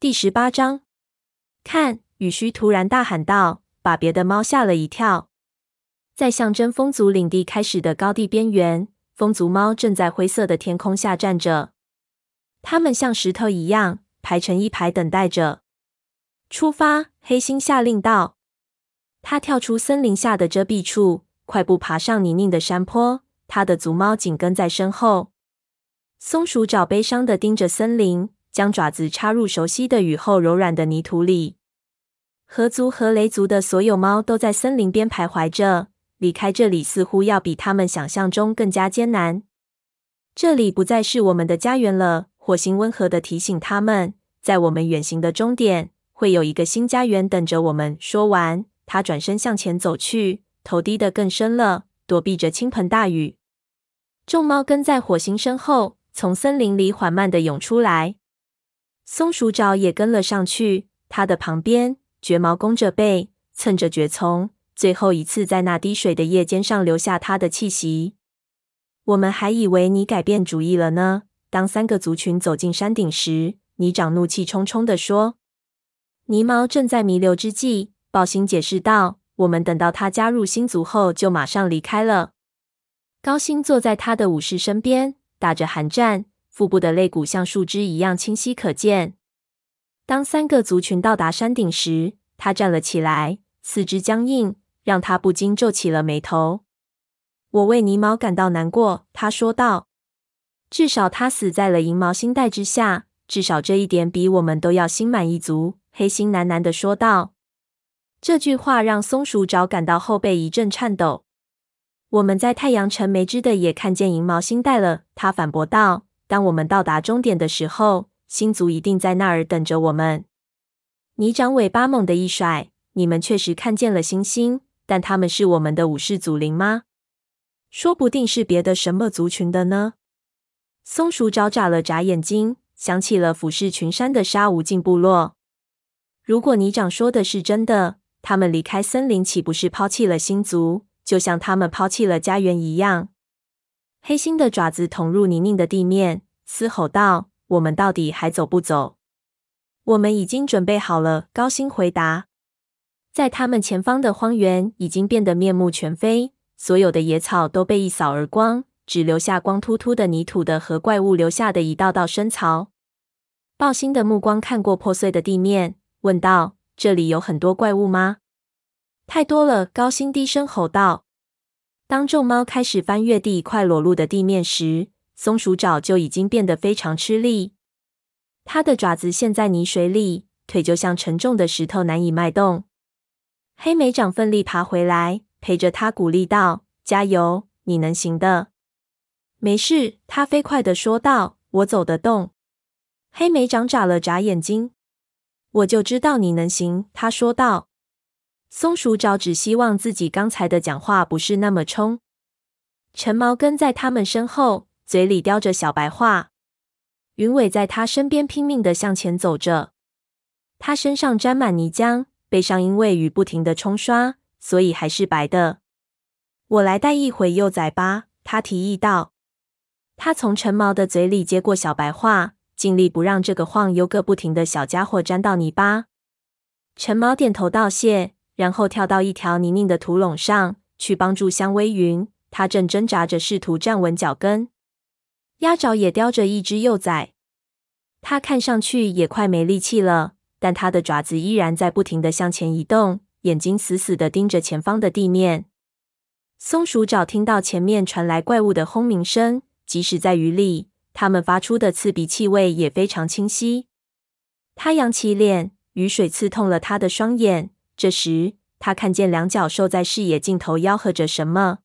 第十八章，看，雨虚突然大喊道，把别的猫吓了一跳。在象征风族领地开始的高地边缘，风族猫正在灰色的天空下站着，它们像石头一样排成一排，等待着。出发！黑心下令道。他跳出森林下的遮蔽处，快步爬上泥泞的山坡，他的族猫紧跟在身后。松鼠爪悲伤的盯着森林，将爪子插入熟悉的雨后柔软的泥土里。河族和雷族的所有猫都在森林边徘徊着，离开这里似乎要比他们想象中更加艰难。这里不再是我们的家园了，火星温和的提醒他们，在我们远行的终点。会有一个新家园等着我们。说完，他转身向前走去，头低得更深了，躲避着倾盆大雨。众猫跟在火星身后，从森林里缓慢地涌出来。松鼠爪也跟了上去，它的旁边，绝毛弓着背，蹭着蕨丛，最后一次在那滴水的叶尖上留下它的气息。我们还以为你改变主意了呢。当三个族群走进山顶时，泥长怒气冲冲地说。泥猫正在弥留之际，暴星解释道：“我们等到他加入星族后，就马上离开了。”高星坐在他的武士身边，打着寒战，腹部的肋骨像树枝一样清晰可见。当三个族群到达山顶时，他站了起来，四肢僵硬，让他不禁皱起了眉头。“我为泥毛感到难过。”他说道，“至少他死在了银毛星带之下，至少这一点比我们都要心满意足。”黑心喃喃的说道：“这句话让松鼠爪感到后背一阵颤抖。我们在太阳城没知的也看见银毛星带了。”他反驳道：“当我们到达终点的时候，星族一定在那儿等着我们。”泥长尾巴猛地一甩：“你们确实看见了星星，但他们是我们的武士祖灵吗？说不定是别的什么族群的呢？”松鼠爪眨了眨眼睛，想起了俯视群山的沙无尽部落。如果泥长说的是真的，他们离开森林岂不是抛弃了星族，就像他们抛弃了家园一样？黑心的爪子捅入泥泞的地面，嘶吼道：“我们到底还走不走？”“我们已经准备好了。”高星回答。在他们前方的荒原已经变得面目全非，所有的野草都被一扫而光，只留下光秃秃的泥土的和怪物留下的一道道深槽。豹星的目光看过破碎的地面。问道：“这里有很多怪物吗？”“太多了。”高星低声吼道。当众猫开始翻越第一块裸露的地面时，松鼠爪就已经变得非常吃力。它的爪子陷在泥水里，腿就像沉重的石头，难以迈动。黑莓长奋力爬回来，陪着它鼓励道：“加油，你能行的。”“没事。”它飞快地说道，“我走得动。”黑莓长眨了眨眼睛。我就知道你能行，他说道。松鼠爪只希望自己刚才的讲话不是那么冲。橙毛跟在他们身后，嘴里叼着小白话。云尾在他身边拼命地向前走着，他身上沾满泥浆，背上因为雨不停地冲刷，所以还是白的。我来带一回幼崽吧，他提议道。他从橙毛的嘴里接过小白话。尽力不让这个晃悠个不停的小家伙沾到泥巴。橙毛点头道谢，然后跳到一条泥泞的土垄上去帮助香薇云。它正挣扎着试图站稳脚跟。鸭爪也叼着一只幼崽，它看上去也快没力气了，但它的爪子依然在不停的向前移动，眼睛死死的盯着前方的地面。松鼠爪听到前面传来怪物的轰鸣声，即使在雨里。它们发出的刺鼻气味也非常清晰。他扬起脸，雨水刺痛了他的双眼。这时，他看见两角兽在视野尽头吆喝着什么。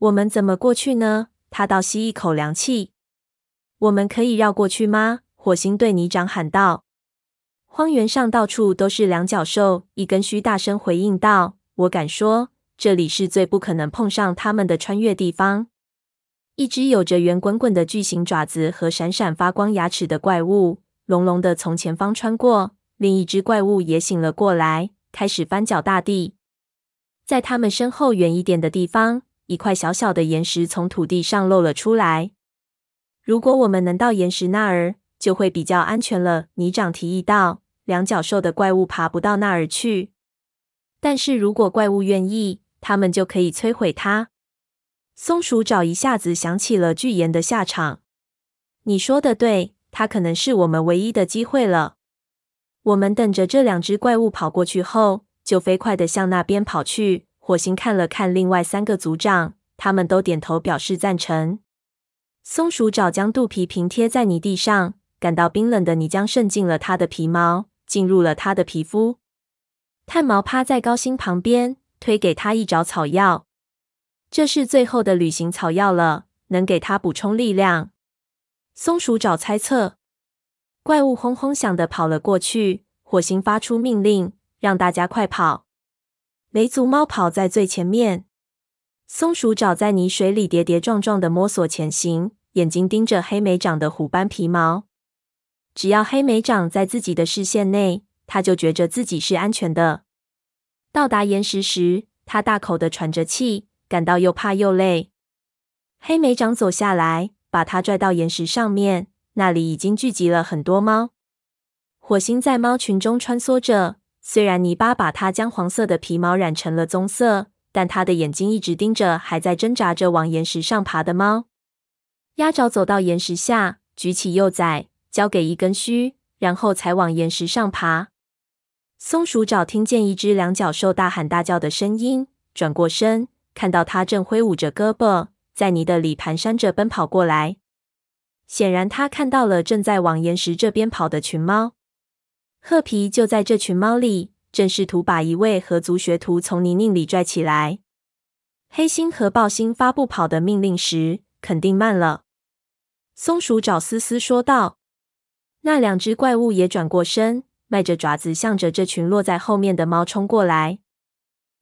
我们怎么过去呢？他倒吸一口凉气。我们可以绕过去吗？火星对泥长喊道。荒原上到处都是两角兽，一根须大声回应道：“我敢说，这里是最不可能碰上他们的穿越地方。”一只有着圆滚滚的巨型爪子和闪闪发光牙齿的怪物，隆隆的从前方穿过。另一只怪物也醒了过来，开始翻搅大地。在他们身后远一点的地方，一块小小的岩石从土地上露了出来。如果我们能到岩石那儿，就会比较安全了。”泥长提议道。“两脚兽的怪物爬不到那儿去，但是如果怪物愿意，他们就可以摧毁它。”松鼠爪一下子想起了巨岩的下场。“你说的对，它可能是我们唯一的机会了。”我们等着这两只怪物跑过去后，就飞快地向那边跑去。火星看了看另外三个族长，他们都点头表示赞成。松鼠爪将肚皮平贴在泥地上，感到冰冷的泥浆渗进了它的皮毛，进入了它的皮肤。炭毛趴在高星旁边，推给他一爪草药，这是最后的旅行草药了，能给他补充力量。松鼠爪猜测。怪物轰轰响的跑了过去，火星发出命令，让大家快跑。雷族猫跑在最前面，松鼠爪在泥水里跌跌撞撞的摸索前行，眼睛盯着黑莓长的虎斑皮毛。只要黑莓长在自己的视线内，他就觉着自己是安全的。到达岩石时，他大口的喘着气，感到又怕又累。黑莓长走下来，把他拽到岩石上面。那里已经聚集了很多猫，火星在猫群中穿梭着。虽然泥巴把它姜黄色的皮毛染成了棕色，但它的眼睛一直盯着还在挣扎着往岩石上爬的猫。鸭爪走到岩石下，举起幼崽，交给一根须，然后才往岩石上爬。松鼠爪听见一只两脚兽大喊大叫的声音，转过身，看到它正挥舞着胳膊，在泥的里蹒跚着奔跑过来。显然，他看到了正在往岩石这边跑的群猫。褐皮就在这群猫里，正试图把一位河族学徒从泥泞里拽起来。黑心和豹心发布跑的命令时，肯定慢了。松鼠爪思思说道：“那两只怪物也转过身，迈着爪子向着这群落在后面的猫冲过来。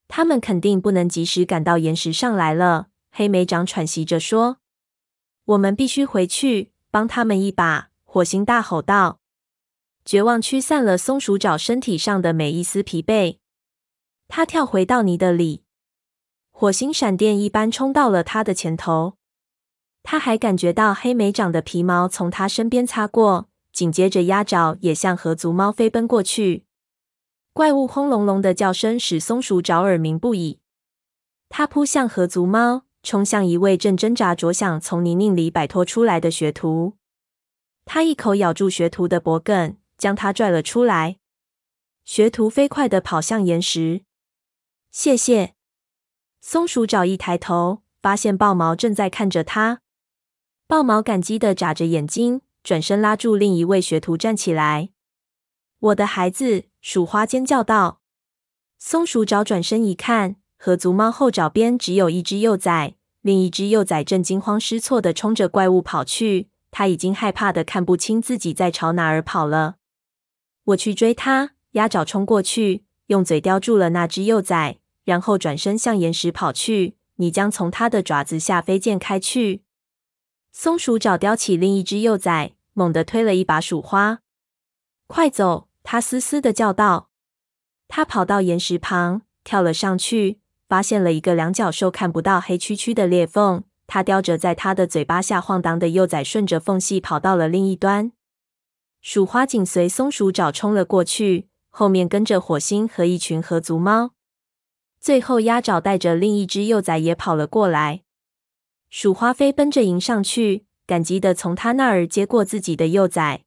他们肯定不能及时赶到岩石上来了。”黑莓长喘息着说：“我们必须回去。”帮他们一把！火星大吼道。绝望驱散了松鼠爪身体上的每一丝疲惫。他跳回到泥的里，火星闪电一般冲到了他的前头。他还感觉到黑莓长的皮毛从他身边擦过，紧接着鸭爪也向河族猫飞奔过去。怪物轰隆隆的叫声使松鼠爪耳鸣不已。他扑向河族猫。冲向一位正挣扎着想从泥泞里摆脱出来的学徒，他一口咬住学徒的脖颈，将他拽了出来。学徒飞快地跑向岩石。谢谢。松鼠爪一抬头，发现豹毛正在看着他。豹毛感激地眨着眼睛，转身拉住另一位学徒站起来。我的孩子！鼠花尖叫道。松鼠爪转身一看。河族猫后爪边只有一只幼崽，另一只幼崽正惊慌失措地冲着怪物跑去。它已经害怕得看不清自己在朝哪儿跑了。我去追它！鸭爪冲过去，用嘴叼住了那只幼崽，然后转身向岩石跑去。你将从它的爪子下飞溅开去。松鼠爪叼起另一只幼崽，猛地推了一把鼠花。快走！它嘶嘶地叫道。它跑到岩石旁，跳了上去。发现了一个两脚兽看不到黑黢黢的裂缝，它叼着在它的嘴巴下晃荡的幼崽，顺着缝隙跑到了另一端。鼠花紧随松鼠爪冲了过去，后面跟着火星和一群河族猫。最后，鸭爪带着另一只幼崽也跑了过来。鼠花飞奔着迎上去，感激地从他那儿接过自己的幼崽。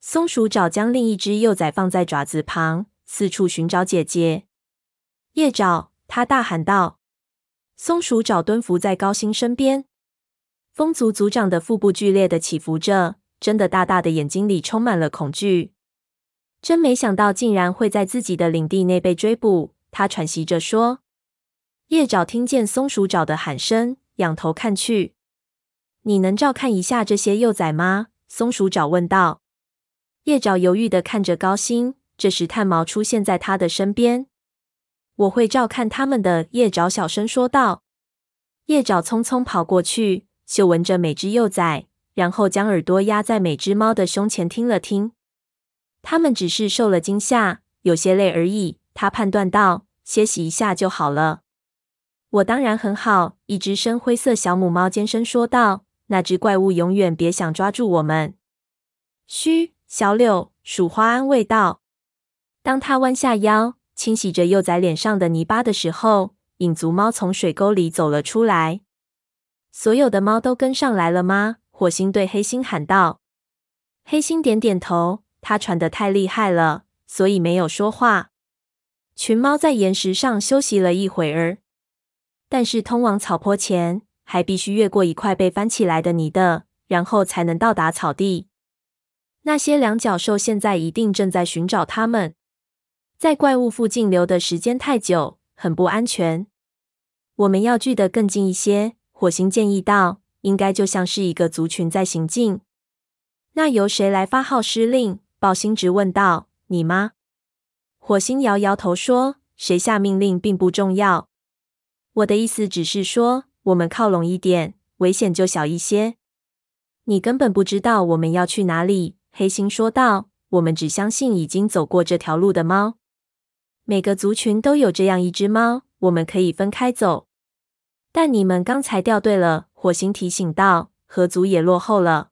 松鼠爪将另一只幼崽放在爪子旁，四处寻找姐姐。叶爪。他大喊道：“松鼠爪蹲伏在高星身边，风族族长的腹部剧烈的起伏着，睁得大大的眼睛里充满了恐惧。真没想到，竟然会在自己的领地内被追捕。”他喘息着说。叶爪听见松鼠爪的喊声，仰头看去：“你能照看一下这些幼崽吗？”松鼠爪问道。叶爪犹豫的看着高星，这时炭毛出现在他的身边。我会照看他们的，叶爪小声说道。叶爪匆匆跑过去，嗅闻着每只幼崽，然后将耳朵压在每只猫的胸前听了听。它们只是受了惊吓，有些累而已。他判断道：“歇息一下就好了。”我当然很好。一只深灰色小母猫尖声说道：“那只怪物永远别想抓住我们。”嘘，小柳，鼠花安慰道。当他弯下腰清洗着幼崽脸上的泥巴的时候，影族猫从水沟里走了出来。所有的猫都跟上来了吗？火星对黑猩喊道。黑猩点点头，他喘得太厉害了，所以没有说话。群猫在岩石上休息了一会儿，但是通往草坡前，还必须越过一块被翻起来的泥的，然后才能到达草地。那些两脚兽现在一定正在寻找它们。在怪物附近留的时间太久，很不安全。我们要聚得更近一些，火星建议道。应该就像是一个族群在行进。那由谁来发号施令？豹星直问道。你吗？火星摇摇头说：“谁下命令并不重要。我的意思只是说，我们靠拢一点，危险就小一些。你根本不知道我们要去哪里。”黑心说道。“我们只相信已经走过这条路的猫。每个族群都有这样一只猫，我们可以分开走。但你们刚才掉队了。”火星提醒道：“合族也落后了，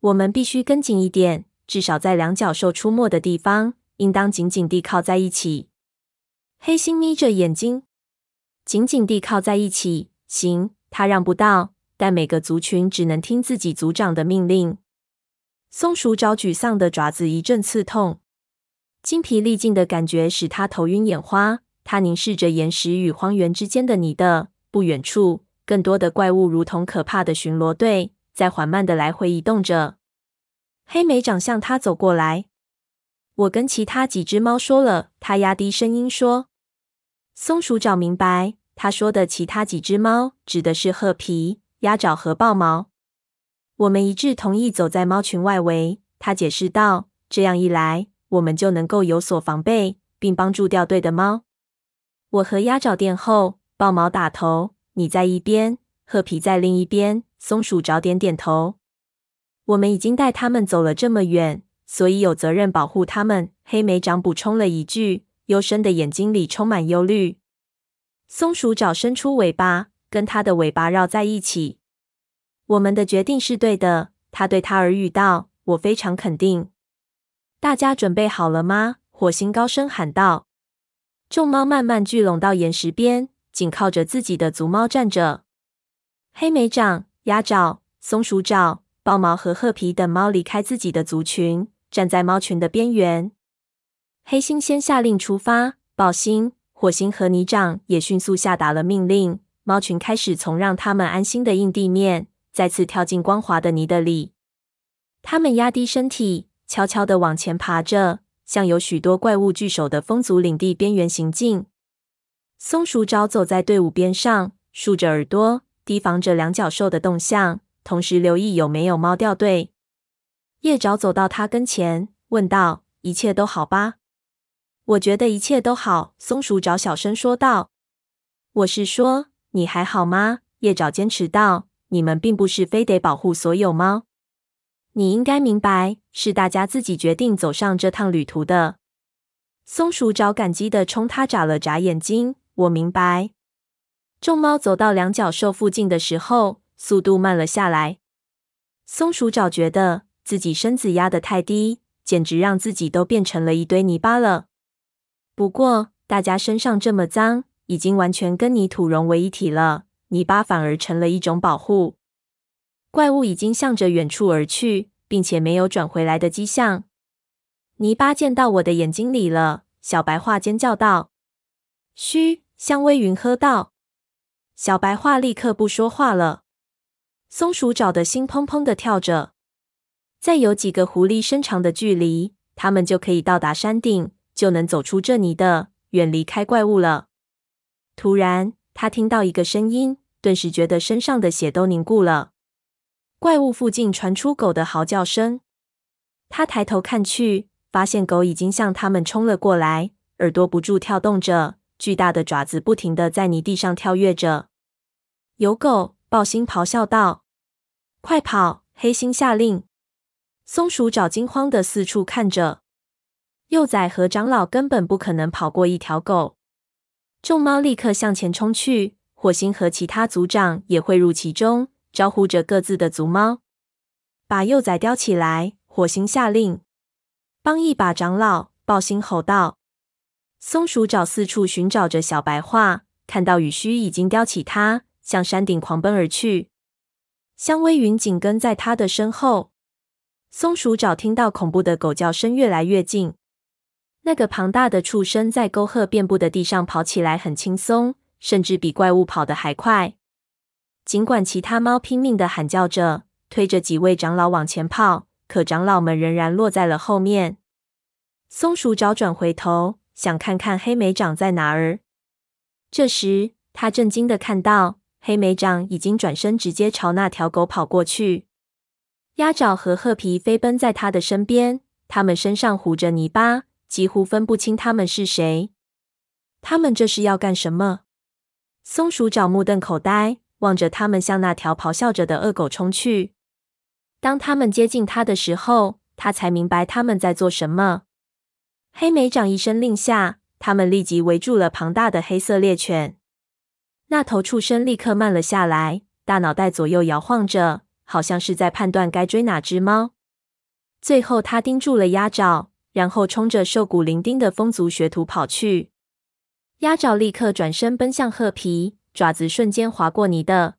我们必须跟紧一点，至少在两脚兽出没的地方。”应当紧紧地靠在一起。黑猩眯着眼睛，紧紧地靠在一起。行，他让不到，但每个族群只能听自己族长的命令。松鼠爪沮丧的爪子一阵刺痛，精疲力尽的感觉使他头晕眼花。他凝视着岩石与荒原之间的泥的不远处，更多的怪物如同可怕的巡逻队，在缓慢的来回移动着。黑莓长向他走过来。我跟其他几只猫说了，他压低声音说。松鼠爪明白，他说的其他几只猫指的是褐皮、鸭爪和豹毛。我们一致同意走在猫群外围，他解释道。这样一来，我们就能够有所防备，并帮助掉队的猫。我和鸭爪殿后，豹毛打头，你在一边，褐皮在另一边。松鼠爪点点头。我们已经带他们走了这么远。所以有责任保护他们。黑莓长补充了一句，幽深的眼睛里充满忧虑。松鼠爪伸出尾巴，跟它的尾巴绕在一起。我们的决定是对的，他对他耳语道：“我非常肯定。”大家准备好了吗？火星高声喊道。众猫慢慢聚拢到岩石边，紧靠着自己的族猫站着。黑莓掌、鸭爪、松鼠爪、豹毛和褐皮等猫离开自己的族群。站在猫群的边缘，黑猩先下令出发，豹星、火星和泥掌也迅速下达了命令。猫群开始从让他们安心的硬地面，再次跳进光滑的泥的里。他们压低身体，悄悄地往前爬着，向有许多怪物聚首的风族领地边缘行进。松鼠爪走在队伍边上，竖着耳朵，提防着两脚兽的动向，同时留意有没有猫掉队。叶爪走到他跟前，问道：“一切都好吧？”“我觉得一切都好。”松鼠爪小声说道。“我是说，你还好吗？”叶爪坚持道。“你们并不是非得保护所有猫。你应该明白，是大家自己决定走上这趟旅途的。”松鼠爪感激的冲他眨了眨眼睛。“我明白。”众猫走到两脚兽附近的时候，速度慢了下来。松鼠爪觉得。自己身子压得太低，简直让自己都变成了一堆泥巴了。不过，大家身上这么脏，已经完全跟泥土融为一体了，泥巴反而成了一种保护。怪物已经向着远处而去，并且没有转回来的迹象。泥巴溅到我的眼睛里了！小白话尖叫道。嘘，香薇云喝道。小白话立刻不说话了。松鼠找的心砰砰的跳着。再有几个狐狸身长的距离，他们就可以到达山顶，就能走出这泥的，远离开怪物了。突然，他听到一个声音，顿时觉得身上的血都凝固了。怪物附近传出狗的嚎叫声，他抬头看去，发现狗已经向他们冲了过来，耳朵不住跳动着，巨大的爪子不停的在泥地上跳跃着。有狗！豹星咆哮道：“快跑！”黑心下令。松鼠爪惊慌的四处看着，幼崽和长老根本不可能跑过一条狗。众猫立刻向前冲去，火星和其他族长也汇入其中，招呼着各自的族猫，把幼崽叼起来。火星下令，帮一把长老！暴星吼道。松鼠爪四处寻找着小白桦，看到雨须已经叼起它，向山顶狂奔而去。香微云紧跟在它的身后。松鼠爪听到恐怖的狗叫声越来越近。那个庞大的畜生在沟壑遍布的地上跑起来很轻松，甚至比怪物跑得还快。尽管其他猫拼命地喊叫着，推着几位长老往前跑，可长老们仍然落在了后面。松鼠爪转回头。想看看黑莓长在哪儿。这时，他震惊地看到黑莓长已经转身，直接朝那条狗跑过去。鸭爪和褐皮飞奔在他的身边，他们身上糊着泥巴，几乎分不清他们是谁。他们这是要干什么？松鼠爪目瞪口呆，望着他们向那条咆哮着的恶狗冲去。当他们接近他的时候，他才明白他们在做什么。黑莓长一声令下，他们立即围住了庞大的黑色猎犬。那头畜生立刻慢了下来，大脑袋左右摇晃着，好像是在判断该追哪只猫。最后，他盯住了鸭爪，然后冲着瘦骨伶仃的风族学徒跑去。鸭爪立刻转身奔向褐皮，爪子瞬间划过泥的。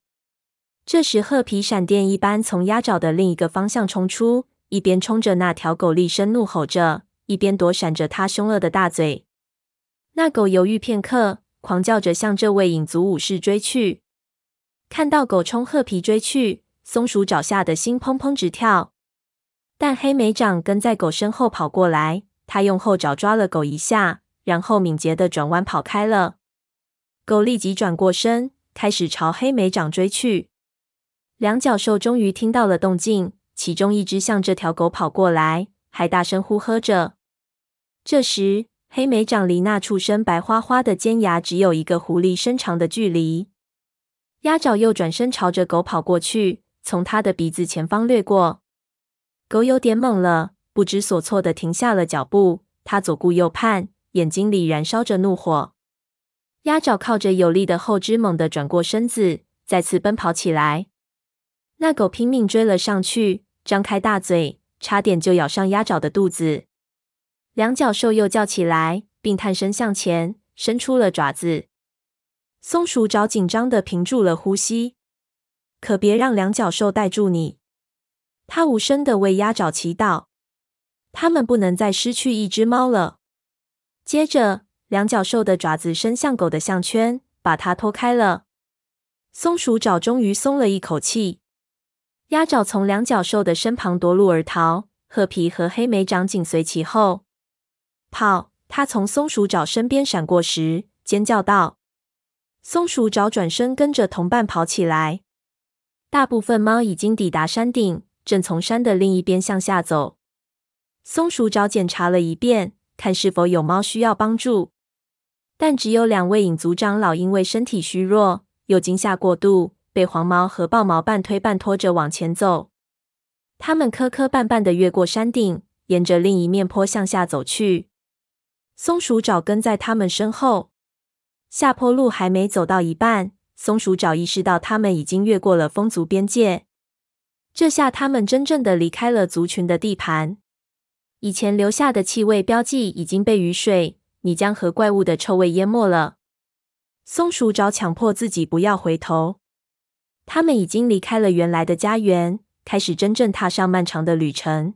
这时，褐皮闪电一般从鸭爪的另一个方向冲出，一边冲着那条狗厉声怒吼着。一边躲闪着它凶恶的大嘴，那狗犹豫片刻，狂叫着向这位影族武士追去。看到狗冲褐皮追去，松鼠爪吓得心砰砰直跳。但黑莓掌跟在狗身后跑过来，他用后爪抓了狗一下，然后敏捷地转弯跑开了。狗立即转过身，开始朝黑莓长追去。两脚兽终于听到了动静，其中一只向这条狗跑过来，还大声呼喝着。这时，黑莓长离那畜生白花花的尖牙只有一个狐狸身长的距离。鸭爪又转身朝着狗跑过去，从它的鼻子前方掠过。狗有点懵了，不知所措地停下了脚步。它左顾右盼，眼睛里燃烧着怒火。鸭爪靠着有力的后肢，猛地转过身子，再次奔跑起来。那狗拼命追了上去，张开大嘴，差点就咬上鸭爪的肚子。两脚兽又叫起来，并探身向前伸出了爪子。松鼠爪紧张地屏住了呼吸，可别让两脚兽带住你。他无声地为鸭爪祈祷，他们不能再失去一只猫了。接着，两脚兽的爪子伸向狗的项圈，把它拖开了。松鼠爪终于松了一口气。鸭爪从两脚兽的身旁夺路而逃，褐皮和黑莓掌紧随其后。跑！他从松鼠爪身边闪过时，尖叫道：“松鼠爪转身跟着同伴跑起来。大部分猫已经抵达山顶，正从山的另一边向下走。松鼠爪检查了一遍，看是否有猫需要帮助，但只有两位影族长老因为身体虚弱又惊吓过度，被黄毛和豹毛半推半拖着往前走。他们磕磕绊绊的越过山顶，沿着另一面坡向下走去。松鼠爪跟在他们身后，下坡路还没走到一半，松鼠爪意识到他们已经越过了风族边界。这下他们真正的离开了族群的地盘。以前留下的气味标记已经被雨水、你将和怪物的臭味淹没了。松鼠找强迫自己不要回头。他们已经离开了原来的家园，开始真正踏上漫长的旅程。